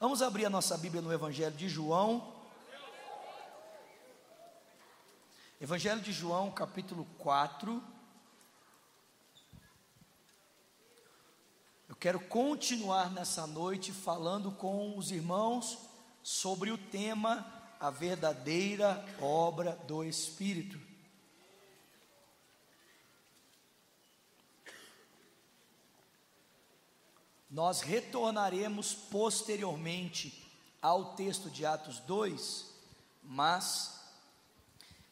Vamos abrir a nossa Bíblia no Evangelho de João. Evangelho de João, capítulo 4. Eu quero continuar nessa noite falando com os irmãos sobre o tema a verdadeira obra do Espírito. Nós retornaremos posteriormente ao texto de Atos 2, mas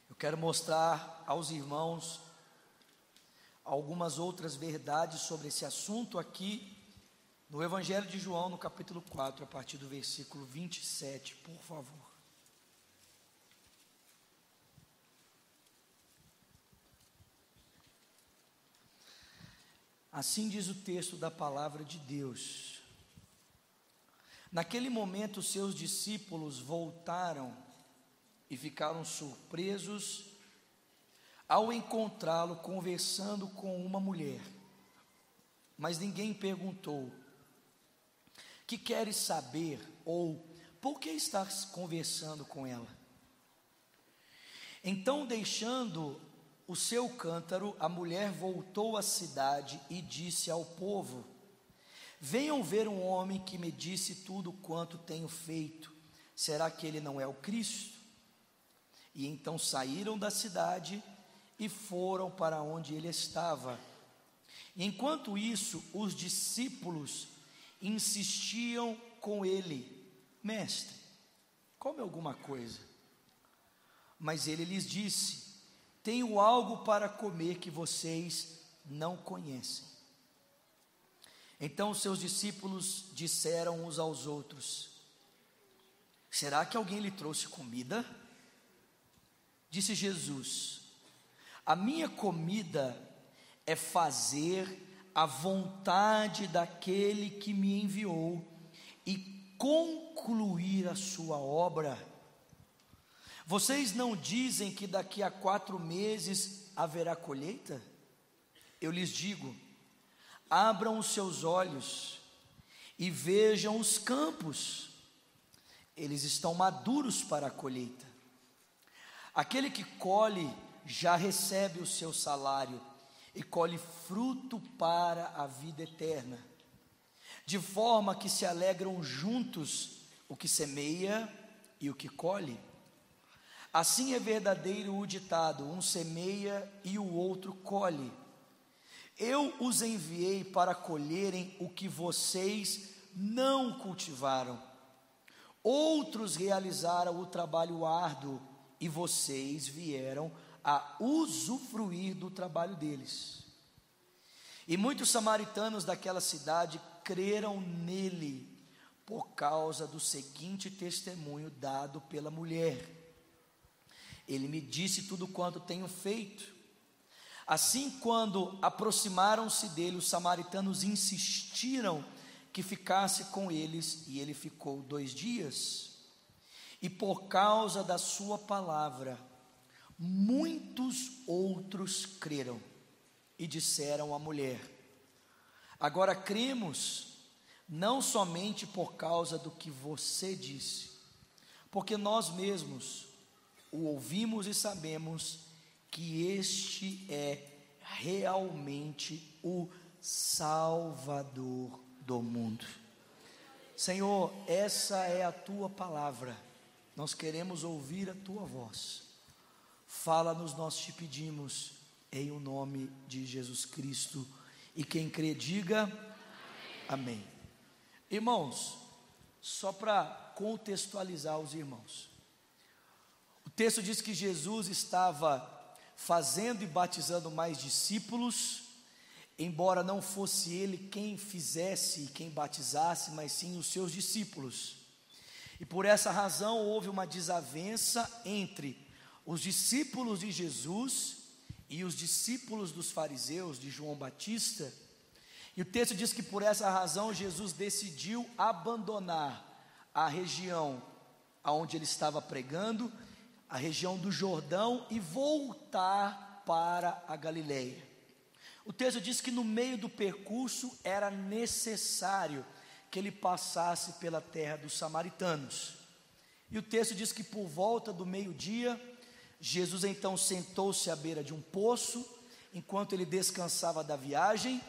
eu quero mostrar aos irmãos algumas outras verdades sobre esse assunto aqui no Evangelho de João, no capítulo 4, a partir do versículo 27, por favor. Assim diz o texto da palavra de Deus. Naquele momento, seus discípulos voltaram e ficaram surpresos ao encontrá-lo conversando com uma mulher. Mas ninguém perguntou: Que queres saber? ou Por que estás conversando com ela? Então, deixando o seu cântaro, a mulher voltou à cidade e disse ao povo: Venham ver um homem que me disse tudo quanto tenho feito. Será que ele não é o Cristo? E então saíram da cidade e foram para onde ele estava. Enquanto isso, os discípulos insistiam com ele: Mestre, come alguma coisa. Mas ele lhes disse: tenho algo para comer que vocês não conhecem. Então seus discípulos disseram uns aos outros: Será que alguém lhe trouxe comida? Disse Jesus: A minha comida é fazer a vontade daquele que me enviou e concluir a sua obra. Vocês não dizem que daqui a quatro meses haverá colheita? Eu lhes digo: abram os seus olhos e vejam os campos, eles estão maduros para a colheita. Aquele que colhe já recebe o seu salário e colhe fruto para a vida eterna, de forma que se alegram juntos o que semeia e o que colhe. Assim é verdadeiro o ditado: um semeia e o outro colhe. Eu os enviei para colherem o que vocês não cultivaram. Outros realizaram o trabalho árduo e vocês vieram a usufruir do trabalho deles. E muitos samaritanos daquela cidade creram nele por causa do seguinte testemunho dado pela mulher. Ele me disse tudo quanto tenho feito. Assim, quando aproximaram-se dele, os samaritanos insistiram que ficasse com eles, e ele ficou dois dias. E por causa da sua palavra, muitos outros creram e disseram à mulher: Agora cremos, não somente por causa do que você disse, porque nós mesmos o ouvimos e sabemos que este é realmente o Salvador do mundo. Senhor, essa é a tua palavra, nós queremos ouvir a tua voz. Fala-nos, nós te pedimos, em o nome de Jesus Cristo. E quem crê, diga amém. amém. Irmãos, só para contextualizar os irmãos, texto diz que Jesus estava fazendo e batizando mais discípulos, embora não fosse ele quem fizesse e quem batizasse, mas sim os seus discípulos. E por essa razão houve uma desavença entre os discípulos de Jesus e os discípulos dos fariseus, de João Batista. E o texto diz que por essa razão Jesus decidiu abandonar a região aonde ele estava pregando a região do Jordão e voltar para a Galileia. O texto diz que no meio do percurso era necessário que ele passasse pela terra dos samaritanos. E o texto diz que por volta do meio-dia, Jesus então sentou-se à beira de um poço, enquanto ele descansava da viagem,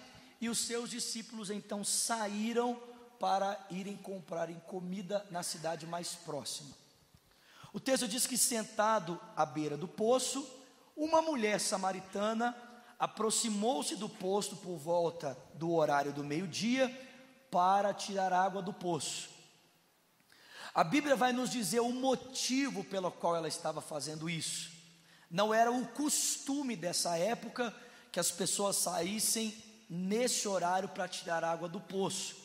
e os seus discípulos então saíram para irem comprarem comida na cidade mais próxima. O texto diz que sentado à beira do poço, uma mulher samaritana aproximou-se do poço por volta do horário do meio-dia para tirar água do poço. A Bíblia vai nos dizer o motivo pelo qual ela estava fazendo isso. Não era o costume dessa época que as pessoas saíssem nesse horário para tirar água do poço.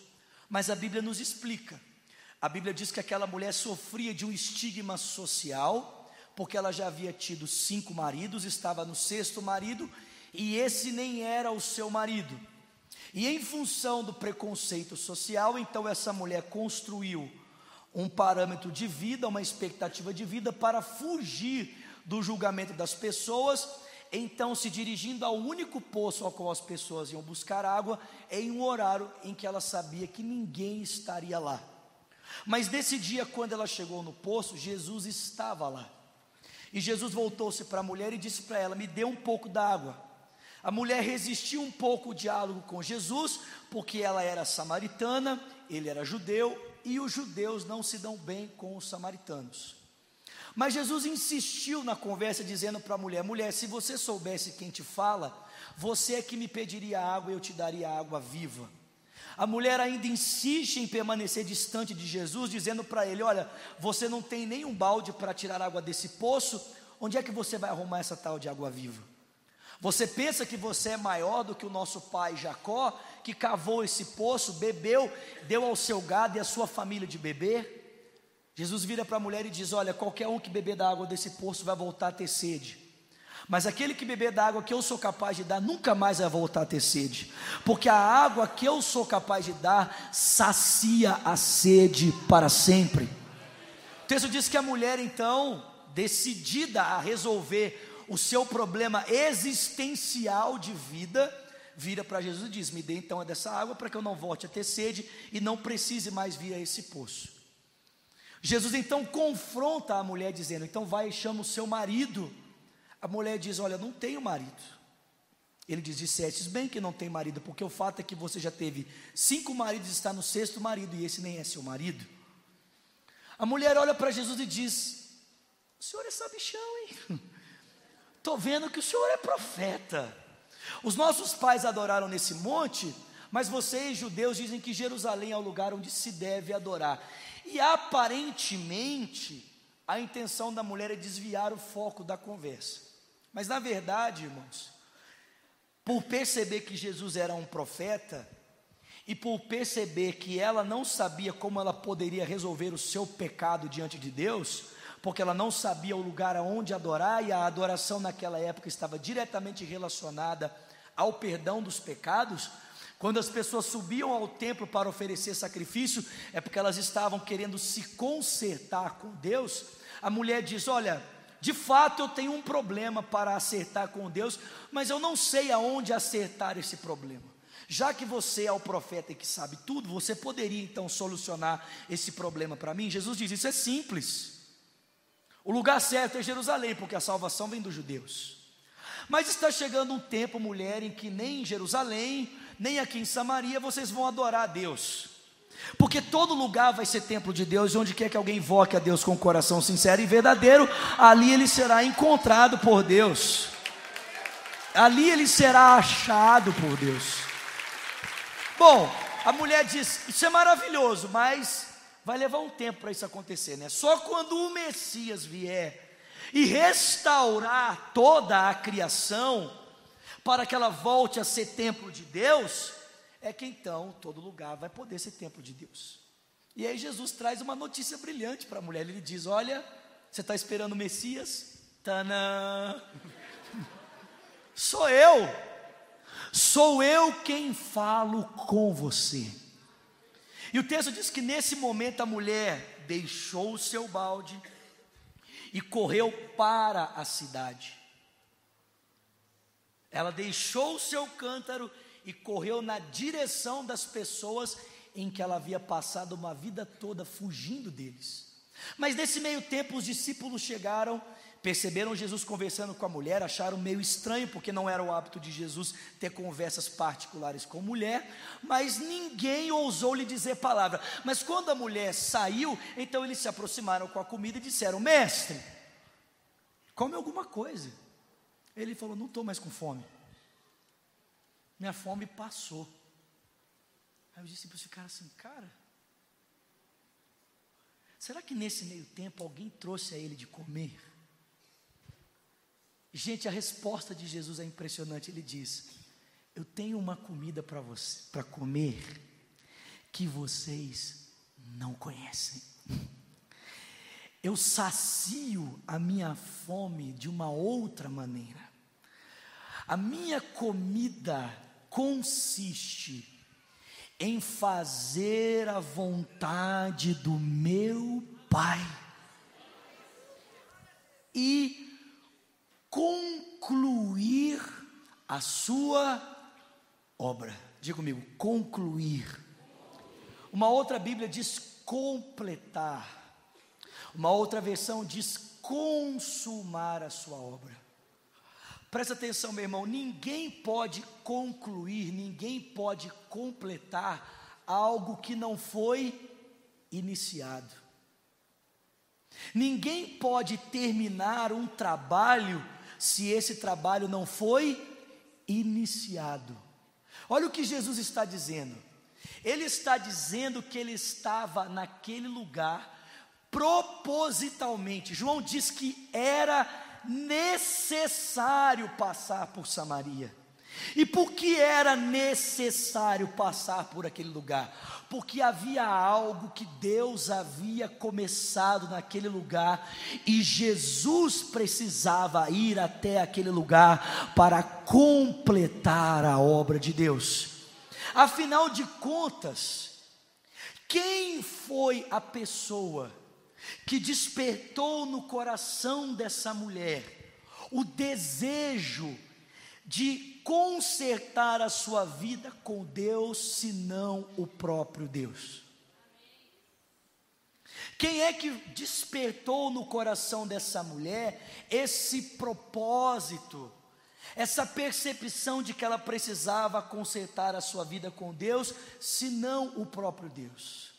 Mas a Bíblia nos explica. A Bíblia diz que aquela mulher sofria de um estigma social, porque ela já havia tido cinco maridos, estava no sexto marido e esse nem era o seu marido. E em função do preconceito social, então essa mulher construiu um parâmetro de vida, uma expectativa de vida para fugir do julgamento das pessoas, então se dirigindo ao único poço ao qual as pessoas iam buscar água, em um horário em que ela sabia que ninguém estaria lá. Mas nesse dia, quando ela chegou no poço, Jesus estava lá. E Jesus voltou-se para a mulher e disse para ela: Me dê um pouco d'água. A mulher resistiu um pouco o diálogo com Jesus, porque ela era samaritana, ele era judeu, e os judeus não se dão bem com os samaritanos. Mas Jesus insistiu na conversa, dizendo para a mulher: Mulher, se você soubesse quem te fala, você é que me pediria água e eu te daria água viva. A mulher ainda insiste em permanecer distante de Jesus, dizendo para ele: Olha, você não tem nenhum balde para tirar água desse poço, onde é que você vai arrumar essa tal de água viva? Você pensa que você é maior do que o nosso pai Jacó, que cavou esse poço, bebeu, deu ao seu gado e à sua família de beber? Jesus vira para a mulher e diz: Olha, qualquer um que beber da água desse poço vai voltar a ter sede. Mas aquele que beber da água que eu sou capaz de dar, nunca mais vai voltar a ter sede, porque a água que eu sou capaz de dar sacia a sede para sempre. O texto diz que a mulher, então, decidida a resolver o seu problema existencial de vida, vira para Jesus e diz: Me dê então dessa água para que eu não volte a ter sede e não precise mais vir a esse poço. Jesus então confronta a mulher, dizendo: Então vai e chama o seu marido. A mulher diz: Olha, não tenho marido. Ele diz: Dissestes bem que não tem marido, porque o fato é que você já teve cinco maridos e está no sexto marido, e esse nem é seu marido. A mulher olha para Jesus e diz: O senhor é sabichão, hein? Estou vendo que o senhor é profeta. Os nossos pais adoraram nesse monte, mas vocês, judeus, dizem que Jerusalém é o lugar onde se deve adorar. E aparentemente, a intenção da mulher é desviar o foco da conversa. Mas na verdade, irmãos, por perceber que Jesus era um profeta, e por perceber que ela não sabia como ela poderia resolver o seu pecado diante de Deus, porque ela não sabia o lugar aonde adorar e a adoração naquela época estava diretamente relacionada ao perdão dos pecados. Quando as pessoas subiam ao templo para oferecer sacrifício, é porque elas estavam querendo se consertar com Deus. A mulher diz: Olha, de fato eu tenho um problema para acertar com Deus, mas eu não sei aonde acertar esse problema. Já que você é o profeta que sabe tudo, você poderia então solucionar esse problema para mim? Jesus diz: Isso é simples. O lugar certo é Jerusalém, porque a salvação vem dos judeus. Mas está chegando um tempo, mulher, em que nem em Jerusalém, nem aqui em Samaria vocês vão adorar a Deus. Porque todo lugar vai ser templo de Deus, e onde quer que alguém invoque a Deus com o coração sincero e verdadeiro, ali ele será encontrado por Deus. Ali ele será achado por Deus. Bom, a mulher diz: Isso é maravilhoso, mas vai levar um tempo para isso acontecer, né? Só quando o Messias vier e restaurar toda a criação, para que ela volte a ser templo de Deus, é que então todo lugar vai poder ser templo de Deus. E aí Jesus traz uma notícia brilhante para a mulher. Ele diz: Olha, você está esperando o Messias? Tanã! Sou eu, sou eu quem falo com você. E o texto diz que nesse momento a mulher deixou o seu balde e correu para a cidade. Ela deixou o seu cântaro e correu na direção das pessoas em que ela havia passado uma vida toda fugindo deles. Mas nesse meio tempo, os discípulos chegaram, perceberam Jesus conversando com a mulher, acharam meio estranho, porque não era o hábito de Jesus ter conversas particulares com mulher, mas ninguém ousou lhe dizer palavra. Mas quando a mulher saiu, então eles se aproximaram com a comida e disseram: Mestre, come alguma coisa. Ele falou: Não estou mais com fome. Minha fome passou. Aí os discípulos ficaram assim, cara. Será que nesse meio tempo alguém trouxe a ele de comer? Gente, a resposta de Jesus é impressionante. Ele diz: Eu tenho uma comida para você, para comer, que vocês não conhecem. Eu sacio a minha fome de uma outra maneira. A minha comida consiste em fazer a vontade do meu Pai e concluir a sua obra. Diga comigo, concluir. Uma outra Bíblia diz completar. Uma outra versão diz consumar a sua obra. Presta atenção, meu irmão, ninguém pode concluir, ninguém pode completar algo que não foi iniciado. Ninguém pode terminar um trabalho se esse trabalho não foi iniciado. Olha o que Jesus está dizendo. Ele está dizendo que ele estava naquele lugar propositalmente. João diz que era necessário passar por Samaria. E por que era necessário passar por aquele lugar? Porque havia algo que Deus havia começado naquele lugar e Jesus precisava ir até aquele lugar para completar a obra de Deus. Afinal de contas, quem foi a pessoa que despertou no coração dessa mulher o desejo de consertar a sua vida com Deus, senão o próprio Deus. Quem é que despertou no coração dessa mulher esse propósito, essa percepção de que ela precisava consertar a sua vida com Deus, senão o próprio Deus?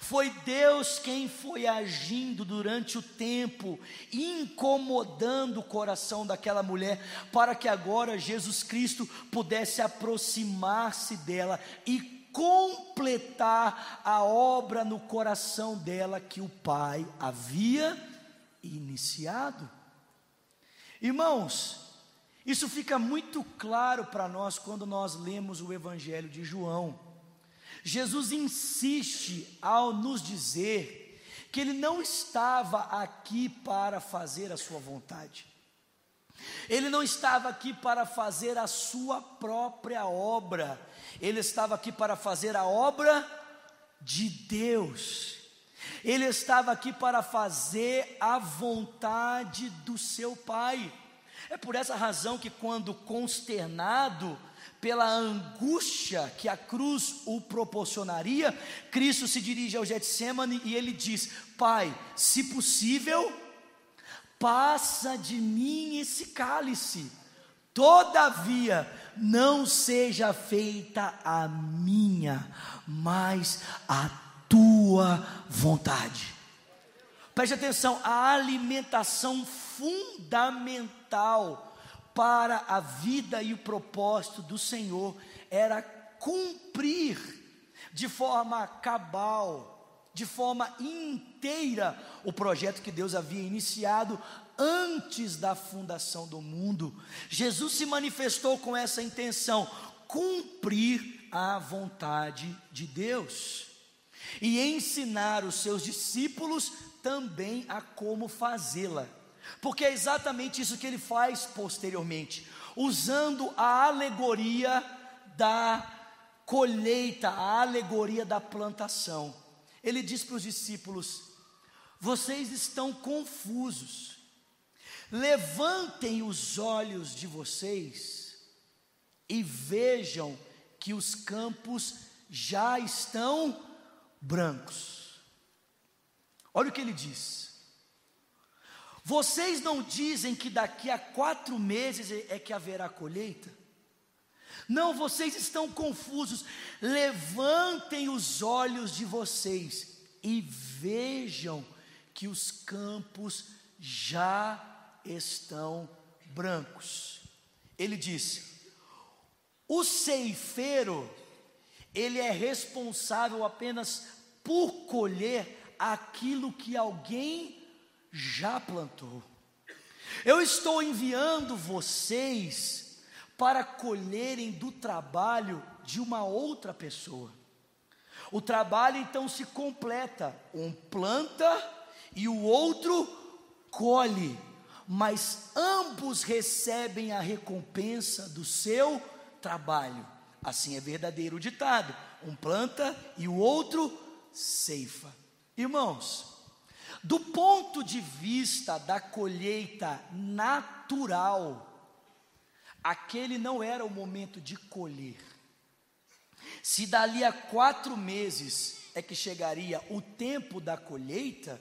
Foi Deus quem foi agindo durante o tempo, incomodando o coração daquela mulher, para que agora Jesus Cristo pudesse aproximar-se dela e completar a obra no coração dela que o Pai havia iniciado. Irmãos, isso fica muito claro para nós quando nós lemos o Evangelho de João. Jesus insiste ao nos dizer que ele não estava aqui para fazer a sua vontade. Ele não estava aqui para fazer a sua própria obra. Ele estava aqui para fazer a obra de Deus. Ele estava aqui para fazer a vontade do seu Pai. É por essa razão que, quando consternado, pela angústia que a cruz o proporcionaria, Cristo se dirige ao Getsemane e ele diz: Pai, se possível, passa de mim esse cálice, todavia não seja feita a minha, mas a tua vontade. Preste atenção, a alimentação fundamental para a vida e o propósito do Senhor era cumprir de forma cabal, de forma inteira, o projeto que Deus havia iniciado antes da fundação do mundo. Jesus se manifestou com essa intenção, cumprir a vontade de Deus e ensinar os seus discípulos também a como fazê-la. Porque é exatamente isso que ele faz posteriormente, usando a alegoria da colheita, a alegoria da plantação. Ele diz para os discípulos: vocês estão confusos, levantem os olhos de vocês e vejam que os campos já estão brancos. Olha o que ele diz. Vocês não dizem que daqui a quatro meses é que haverá colheita? Não, vocês estão confusos. Levantem os olhos de vocês e vejam que os campos já estão brancos. Ele disse: o ceifeiro, ele é responsável apenas por colher aquilo que alguém já plantou. Eu estou enviando vocês para colherem do trabalho de uma outra pessoa. O trabalho então se completa: um planta e o outro colhe, mas ambos recebem a recompensa do seu trabalho. Assim é verdadeiro o ditado: um planta e o outro ceifa. Irmãos, do ponto de vista da colheita natural, aquele não era o momento de colher. Se dali a quatro meses é que chegaria o tempo da colheita,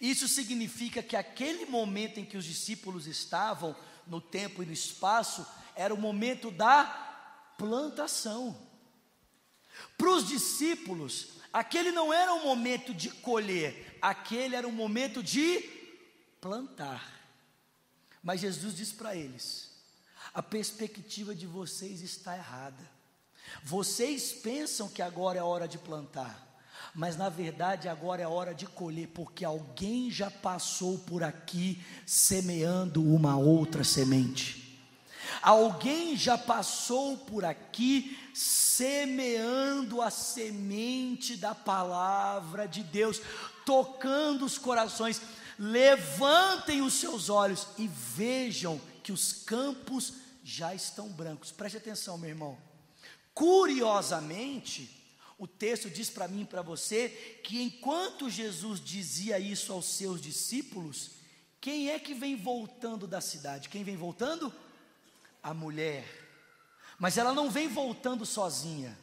isso significa que aquele momento em que os discípulos estavam, no tempo e no espaço, era o momento da plantação. Para os discípulos, aquele não era o momento de colher, aquele era o momento de plantar. Mas Jesus diz para eles: a perspectiva de vocês está errada. Vocês pensam que agora é hora de plantar, mas na verdade agora é hora de colher, porque alguém já passou por aqui semeando uma outra semente. Alguém já passou por aqui semeando a semente da palavra de Deus, tocando os corações. Levantem os seus olhos e vejam que os campos já estão brancos. Preste atenção, meu irmão. Curiosamente, o texto diz para mim e para você que enquanto Jesus dizia isso aos seus discípulos, quem é que vem voltando da cidade? Quem vem voltando? A mulher. Mas ela não vem voltando sozinha.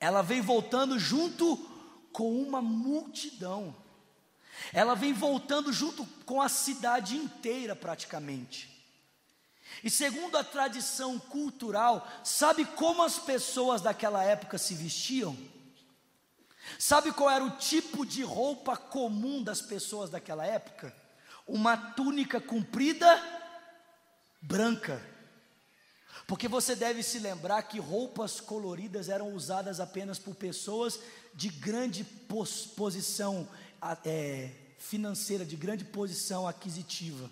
Ela vem voltando junto com uma multidão. Ela vem voltando junto com a cidade inteira, praticamente. E segundo a tradição cultural, sabe como as pessoas daquela época se vestiam? Sabe qual era o tipo de roupa comum das pessoas daquela época? Uma túnica comprida branca. Porque você deve se lembrar que roupas coloridas eram usadas apenas por pessoas de grande pos posição é, financeira, de grande posição aquisitiva.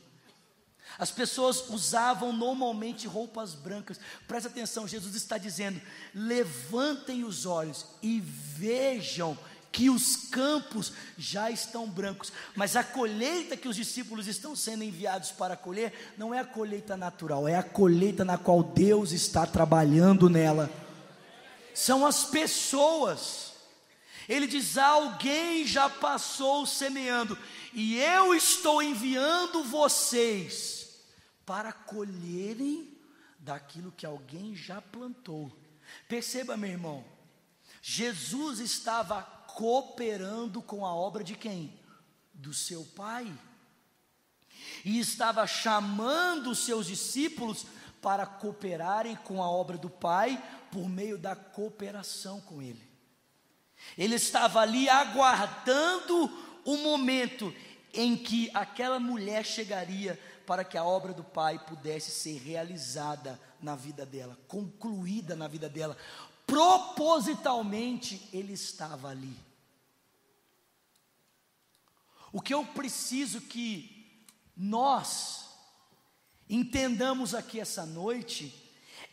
As pessoas usavam normalmente roupas brancas. Presta atenção, Jesus está dizendo: levantem os olhos e vejam que os campos já estão brancos, mas a colheita que os discípulos estão sendo enviados para colher não é a colheita natural, é a colheita na qual Deus está trabalhando nela. São as pessoas. Ele diz: alguém já passou semeando, e eu estou enviando vocês para colherem daquilo que alguém já plantou. Perceba, meu irmão, Jesus estava cooperando com a obra de quem? Do seu Pai. E estava chamando os seus discípulos para cooperarem com a obra do Pai por meio da cooperação com Ele. Ele estava ali aguardando o momento em que aquela mulher chegaria para que a obra do Pai pudesse ser realizada na vida dela, concluída na vida dela. Propositalmente, Ele estava ali. O que eu preciso que nós entendamos aqui essa noite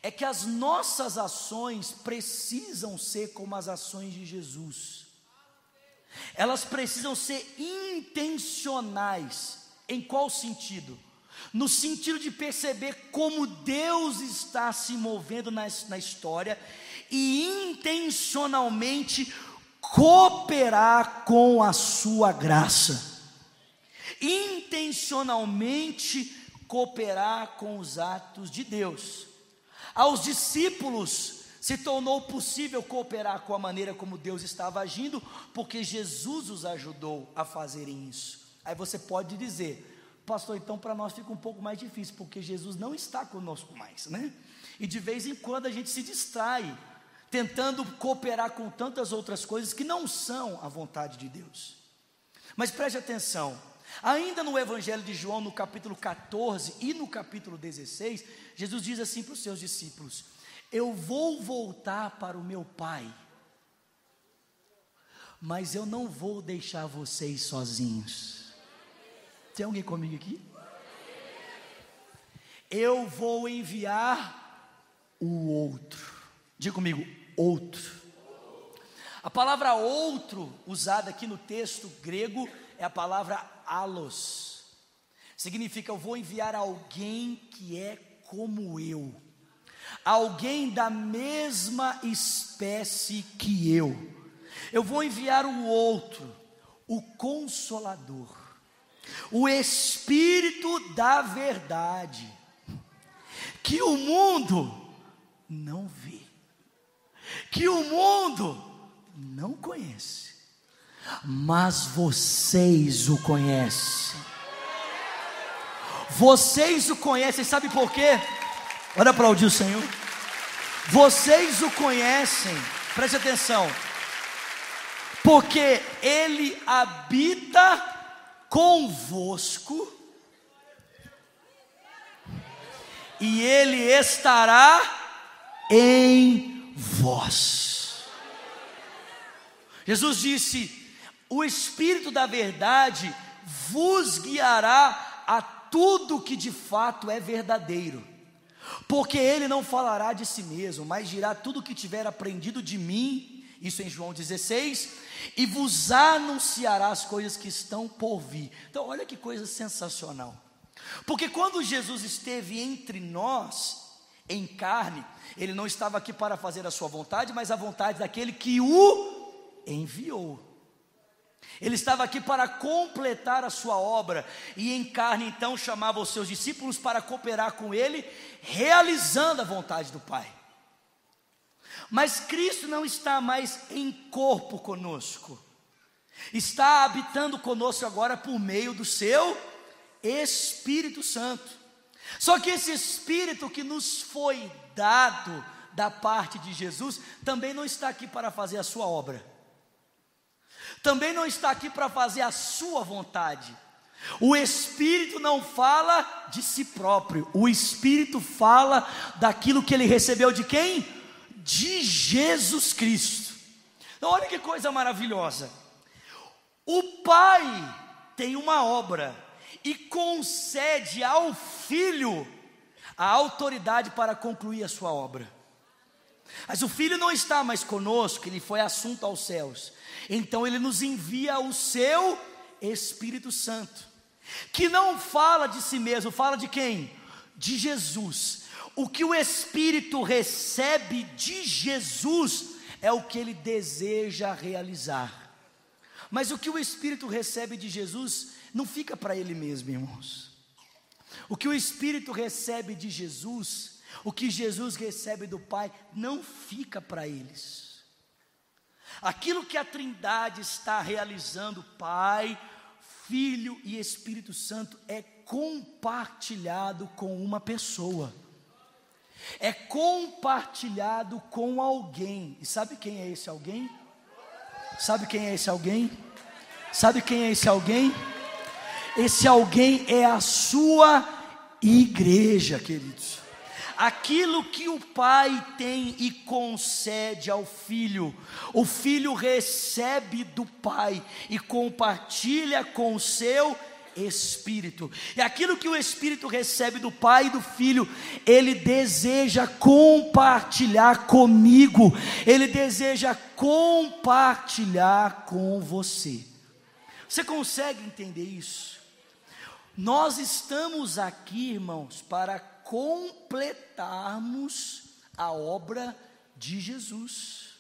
é que as nossas ações precisam ser como as ações de Jesus. Elas precisam ser intencionais. Em qual sentido? no sentido de perceber como Deus está se movendo na, na história e intencionalmente cooperar com a sua graça. Intencionalmente cooperar com os atos de Deus. Aos discípulos se tornou possível cooperar com a maneira como Deus estava agindo, porque Jesus os ajudou a fazerem isso. Aí você pode dizer, pastor, então para nós fica um pouco mais difícil, porque Jesus não está conosco mais, né? E de vez em quando a gente se distrai, tentando cooperar com tantas outras coisas que não são a vontade de Deus. Mas preste atenção, ainda no Evangelho de João, no capítulo 14 e no capítulo 16, Jesus diz assim para os seus discípulos: eu vou voltar para o meu pai, mas eu não vou deixar vocês sozinhos. Tem alguém comigo aqui? Eu vou enviar o outro. Diga comigo, outro. A palavra outro, usada aqui no texto grego, é a palavra alos. Significa eu vou enviar alguém que é como eu alguém da mesma espécie que eu. Eu vou enviar o outro, o Consolador, o Espírito da Verdade, que o mundo não vê, que o mundo não conhece, mas vocês o conhecem. Vocês o conhecem, sabe por quê? Olha aplaudir o Senhor. Vocês o conhecem, preste atenção, porque Ele habita convosco e Ele estará em vós. Jesus disse: O Espírito da Verdade vos guiará a tudo que de fato é verdadeiro porque ele não falará de si mesmo, mas dirá tudo o que tiver aprendido de mim, isso em João 16, e vos anunciará as coisas que estão por vir. Então, olha que coisa sensacional. Porque quando Jesus esteve entre nós, em carne, ele não estava aqui para fazer a sua vontade, mas a vontade daquele que o enviou. Ele estava aqui para completar a sua obra, e em carne então chamava os seus discípulos para cooperar com ele, realizando a vontade do Pai. Mas Cristo não está mais em corpo conosco, está habitando conosco agora por meio do seu Espírito Santo. Só que esse Espírito que nos foi dado da parte de Jesus também não está aqui para fazer a sua obra também não está aqui para fazer a sua vontade. O Espírito não fala de si próprio, o Espírito fala daquilo que ele recebeu de quem? De Jesus Cristo. Então, olha que coisa maravilhosa. O Pai tem uma obra e concede ao Filho a autoridade para concluir a sua obra. Mas o Filho não está mais conosco, ele foi assunto aos céus. Então ele nos envia o seu Espírito Santo, que não fala de si mesmo, fala de quem? De Jesus. O que o Espírito recebe de Jesus é o que ele deseja realizar. Mas o que o Espírito recebe de Jesus não fica para ele mesmo, irmãos. O que o Espírito recebe de Jesus, o que Jesus recebe do Pai, não fica para eles Aquilo que a Trindade está realizando, Pai, Filho e Espírito Santo, é compartilhado com uma pessoa. É compartilhado com alguém. E sabe quem é esse alguém? Sabe quem é esse alguém? Sabe quem é esse alguém? Esse alguém é a sua igreja, queridos aquilo que o pai tem e concede ao filho, o filho recebe do pai e compartilha com o seu espírito. E aquilo que o espírito recebe do pai e do filho, ele deseja compartilhar comigo, ele deseja compartilhar com você. Você consegue entender isso? Nós estamos aqui, irmãos, para completarmos a obra de Jesus.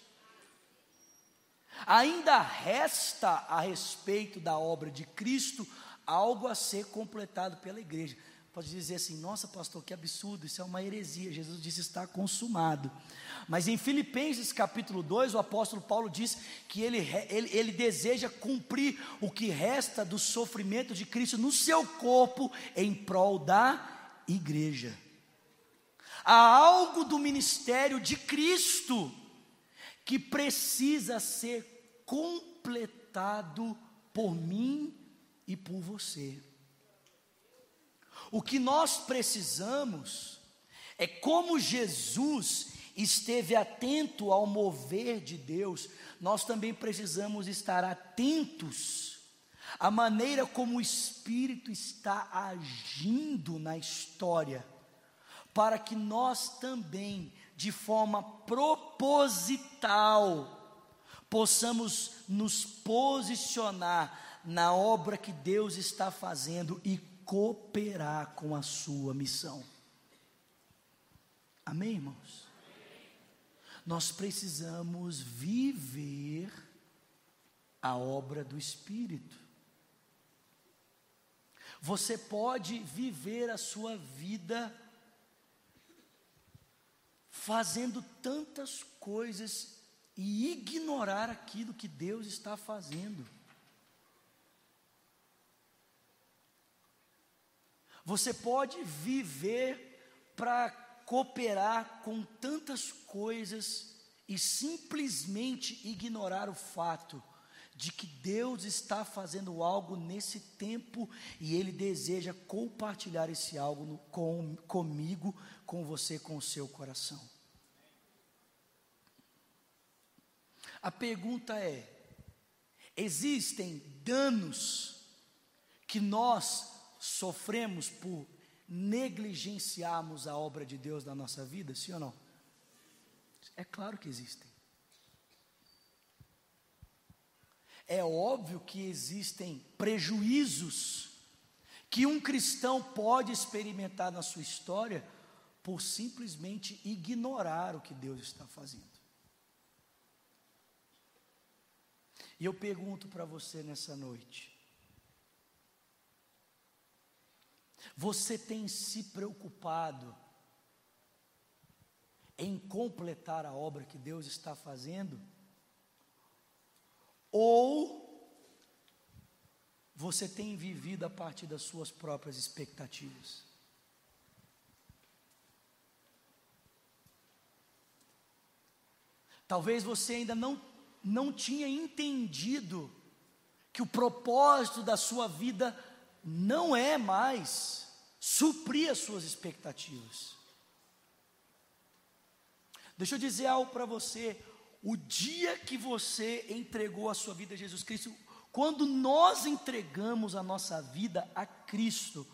Ainda resta a respeito da obra de Cristo algo a ser completado pela igreja. pode dizer assim: nossa, pastor, que absurdo, isso é uma heresia. Jesus disse: está consumado. Mas em Filipenses capítulo 2, o apóstolo Paulo diz que ele, ele, ele deseja cumprir o que resta do sofrimento de Cristo no seu corpo em prol da igreja. Há algo do ministério de Cristo que precisa ser completado por mim e por você. O que nós precisamos é como Jesus esteve atento ao mover de Deus, nós também precisamos estar atentos à maneira como o Espírito está agindo na história, para que nós também, de forma proposital, possamos nos posicionar na obra que Deus está fazendo e cooperar com a sua missão. Amém, irmãos? Nós precisamos viver a obra do Espírito. Você pode viver a sua vida fazendo tantas coisas e ignorar aquilo que Deus está fazendo. Você pode viver para cooperar com tantas coisas e simplesmente ignorar o fato de que Deus está fazendo algo nesse tempo e Ele deseja compartilhar esse algo no, com, comigo, com você, com o seu coração. A pergunta é: existem danos que nós sofremos por negligenciarmos a obra de Deus na nossa vida, sim ou não? É claro que existem. É óbvio que existem prejuízos que um cristão pode experimentar na sua história por simplesmente ignorar o que Deus está fazendo. E eu pergunto para você nessa noite: você tem se preocupado em completar a obra que Deus está fazendo? Ou você tem vivido a partir das suas próprias expectativas? Talvez você ainda não, não tinha entendido que o propósito da sua vida não é mais suprir as suas expectativas. Deixa eu dizer algo para você. O dia que você entregou a sua vida a Jesus Cristo, quando nós entregamos a nossa vida a Cristo,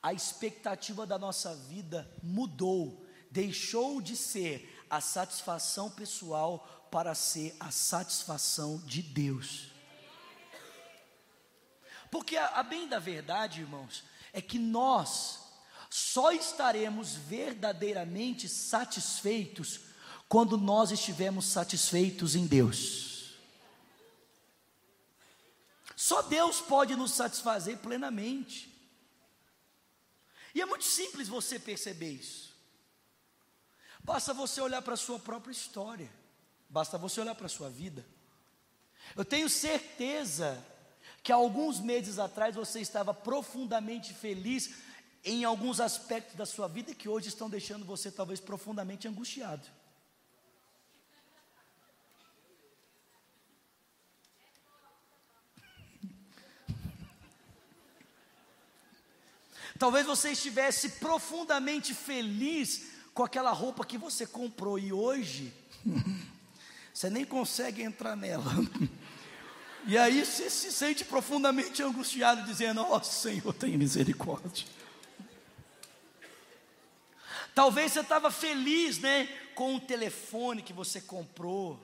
a expectativa da nossa vida mudou, deixou de ser a satisfação pessoal para ser a satisfação de Deus. Porque a, a bem da verdade, irmãos, é que nós só estaremos verdadeiramente satisfeitos quando nós estivermos satisfeitos em Deus. Só Deus pode nos satisfazer plenamente. E é muito simples você perceber isso. Basta você olhar para a sua própria história, basta você olhar para a sua vida. Eu tenho certeza que alguns meses atrás você estava profundamente feliz em alguns aspectos da sua vida que hoje estão deixando você talvez profundamente angustiado. Talvez você estivesse profundamente feliz com aquela roupa que você comprou e hoje você nem consegue entrar nela. E aí você se sente profundamente angustiado, dizendo: Ó oh, Senhor, tenha misericórdia. Talvez você estava feliz, né, com o telefone que você comprou,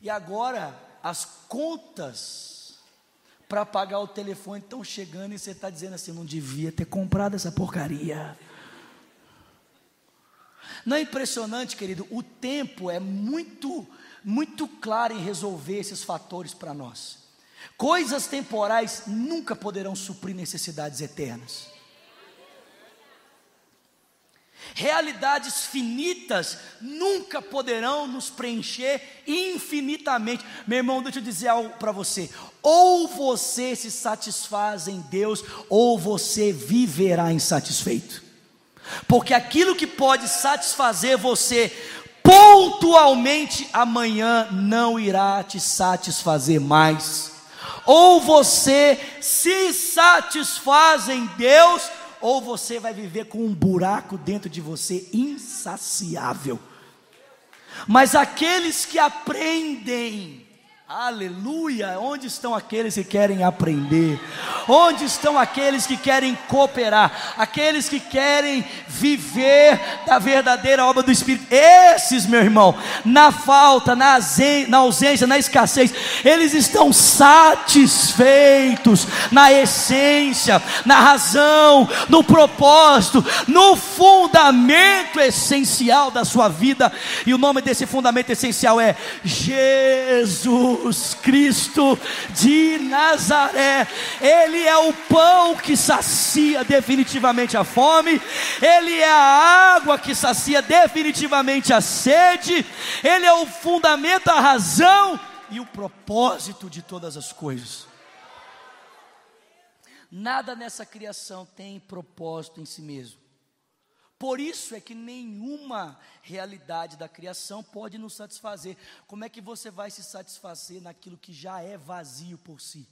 e agora as contas para pagar o telefone estão chegando e você está dizendo assim: não devia ter comprado essa porcaria. Não é impressionante, querido? O tempo é muito muito clara em resolver esses fatores para nós. Coisas temporais nunca poderão suprir necessidades eternas. Realidades finitas nunca poderão nos preencher infinitamente. Meu irmão, deixa eu dizer algo para você. Ou você se satisfaz em Deus, ou você viverá insatisfeito. Porque aquilo que pode satisfazer você pontualmente amanhã não irá te satisfazer mais. Ou você se satisfaz em Deus, ou você vai viver com um buraco dentro de você insaciável. Mas aqueles que aprendem Aleluia! Onde estão aqueles que querem aprender? Onde estão aqueles que querem cooperar? Aqueles que querem viver da verdadeira obra do Espírito? Esses, meu irmão, na falta, na ausência, na escassez, eles estão satisfeitos na essência, na razão, no propósito, no fundamento essencial da sua vida. E o nome desse fundamento essencial é Jesus. Jesus Cristo de Nazaré. Ele é o pão que sacia definitivamente a fome, ele é a água que sacia definitivamente a sede, ele é o fundamento, a razão e o propósito de todas as coisas. Nada nessa criação tem propósito em si mesmo. Por isso é que nenhuma realidade da criação pode nos satisfazer. Como é que você vai se satisfazer naquilo que já é vazio por si?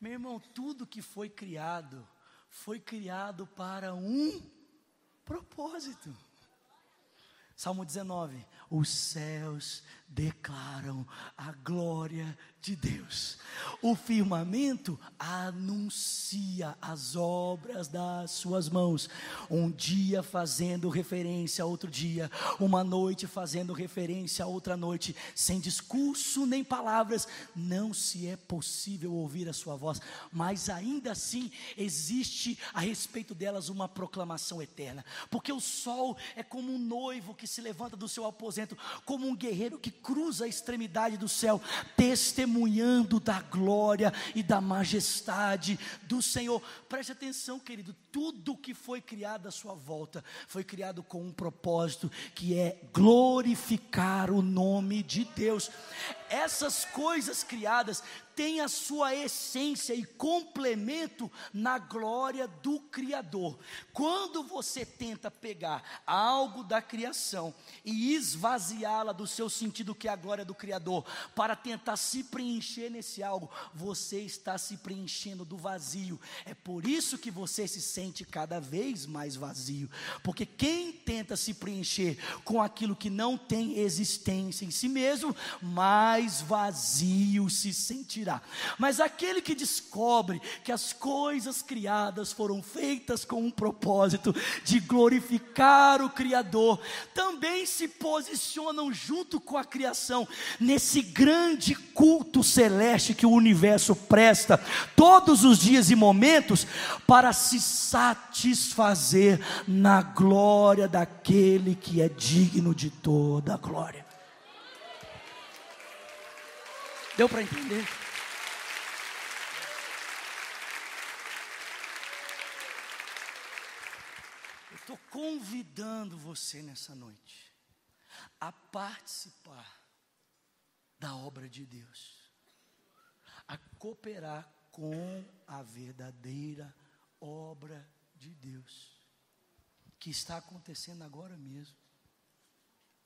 Meu irmão, tudo que foi criado, foi criado para um propósito. Salmo 19: Os céus declaram a glória de Deus. O firmamento anuncia as obras das suas mãos. Um dia fazendo referência a outro dia, uma noite fazendo referência a outra noite, sem discurso nem palavras, não se é possível ouvir a sua voz, mas ainda assim existe a respeito delas uma proclamação eterna, porque o sol é como um noivo que se levanta do seu aposento, como um guerreiro que cruza a extremidade do céu, testemunhando da glória e da majestade do Senhor. Preste atenção, querido, tudo que foi criado à sua volta foi criado com um propósito que é glorificar o nome de Deus. Essas coisas criadas tem a sua essência e complemento na glória do Criador. Quando você tenta pegar algo da criação e esvaziá-la do seu sentido, que é a glória do Criador, para tentar se preencher nesse algo, você está se preenchendo do vazio. É por isso que você se sente cada vez mais vazio, porque quem tenta se preencher com aquilo que não tem existência em si mesmo, mais vazio se sentirá mas aquele que descobre que as coisas criadas foram feitas com um propósito de glorificar o Criador, também se posicionam junto com a criação nesse grande culto celeste que o universo presta todos os dias e momentos para se satisfazer na glória daquele que é digno de toda a glória. Deu para entender? Estou convidando você nessa noite a participar da obra de Deus, a cooperar com a verdadeira obra de Deus, que está acontecendo agora mesmo.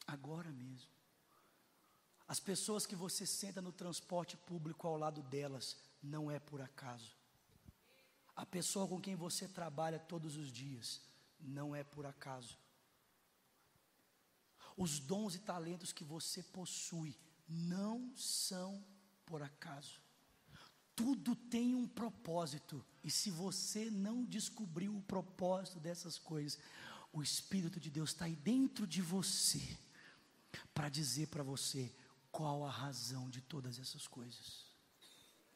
Agora mesmo. As pessoas que você senta no transporte público ao lado delas, não é por acaso. A pessoa com quem você trabalha todos os dias, não é por acaso. Os dons e talentos que você possui não são por acaso. Tudo tem um propósito, e se você não descobriu o propósito dessas coisas, o Espírito de Deus está aí dentro de você para dizer para você qual a razão de todas essas coisas.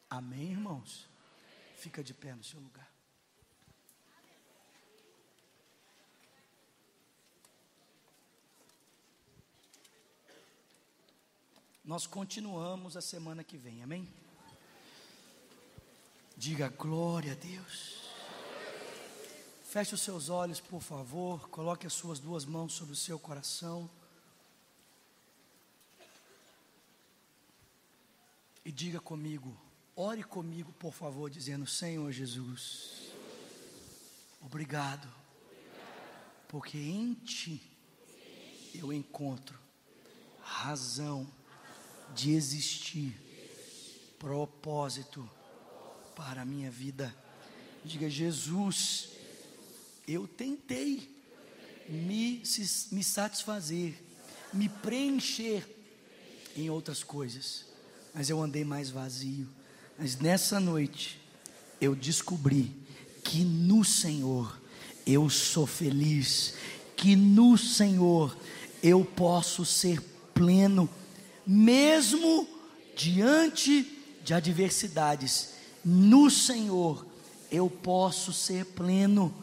Amém, irmãos? Fica de pé no seu lugar. Nós continuamos a semana que vem, amém? Diga glória a Deus. Feche os seus olhos, por favor. Coloque as suas duas mãos sobre o seu coração. E diga comigo, ore comigo, por favor, dizendo: Senhor Jesus, obrigado, porque em Ti eu encontro razão de existir, propósito para a minha vida. Diga, Jesus, eu tentei me, me satisfazer, me preencher em outras coisas, mas eu andei mais vazio. Mas nessa noite, eu descobri que no Senhor eu sou feliz, que no Senhor eu posso ser pleno, mesmo diante de adversidades. No Senhor eu posso ser pleno.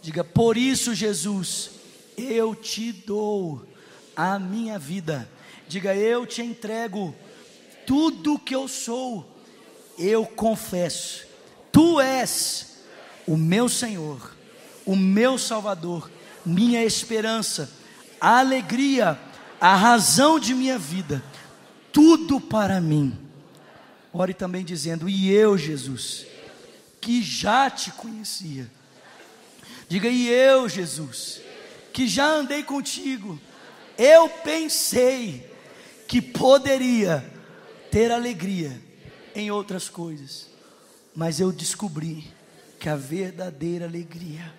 Diga, por isso, Jesus, eu te dou a minha vida. Diga, eu te entrego tudo que eu sou. Eu confesso, tu és o meu Senhor, o meu Salvador, minha esperança, a alegria, a razão de minha vida, tudo para mim. Ore também dizendo: E eu, Jesus, que já te conhecia. Diga: E eu, Jesus, que já andei contigo. Eu pensei que poderia ter alegria em outras coisas, mas eu descobri que a verdadeira alegria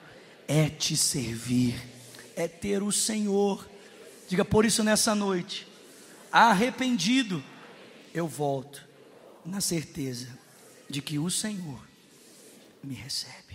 é te servir, é ter o Senhor. Diga por isso nessa noite, arrependido, eu volto na certeza de que o Senhor me recebe.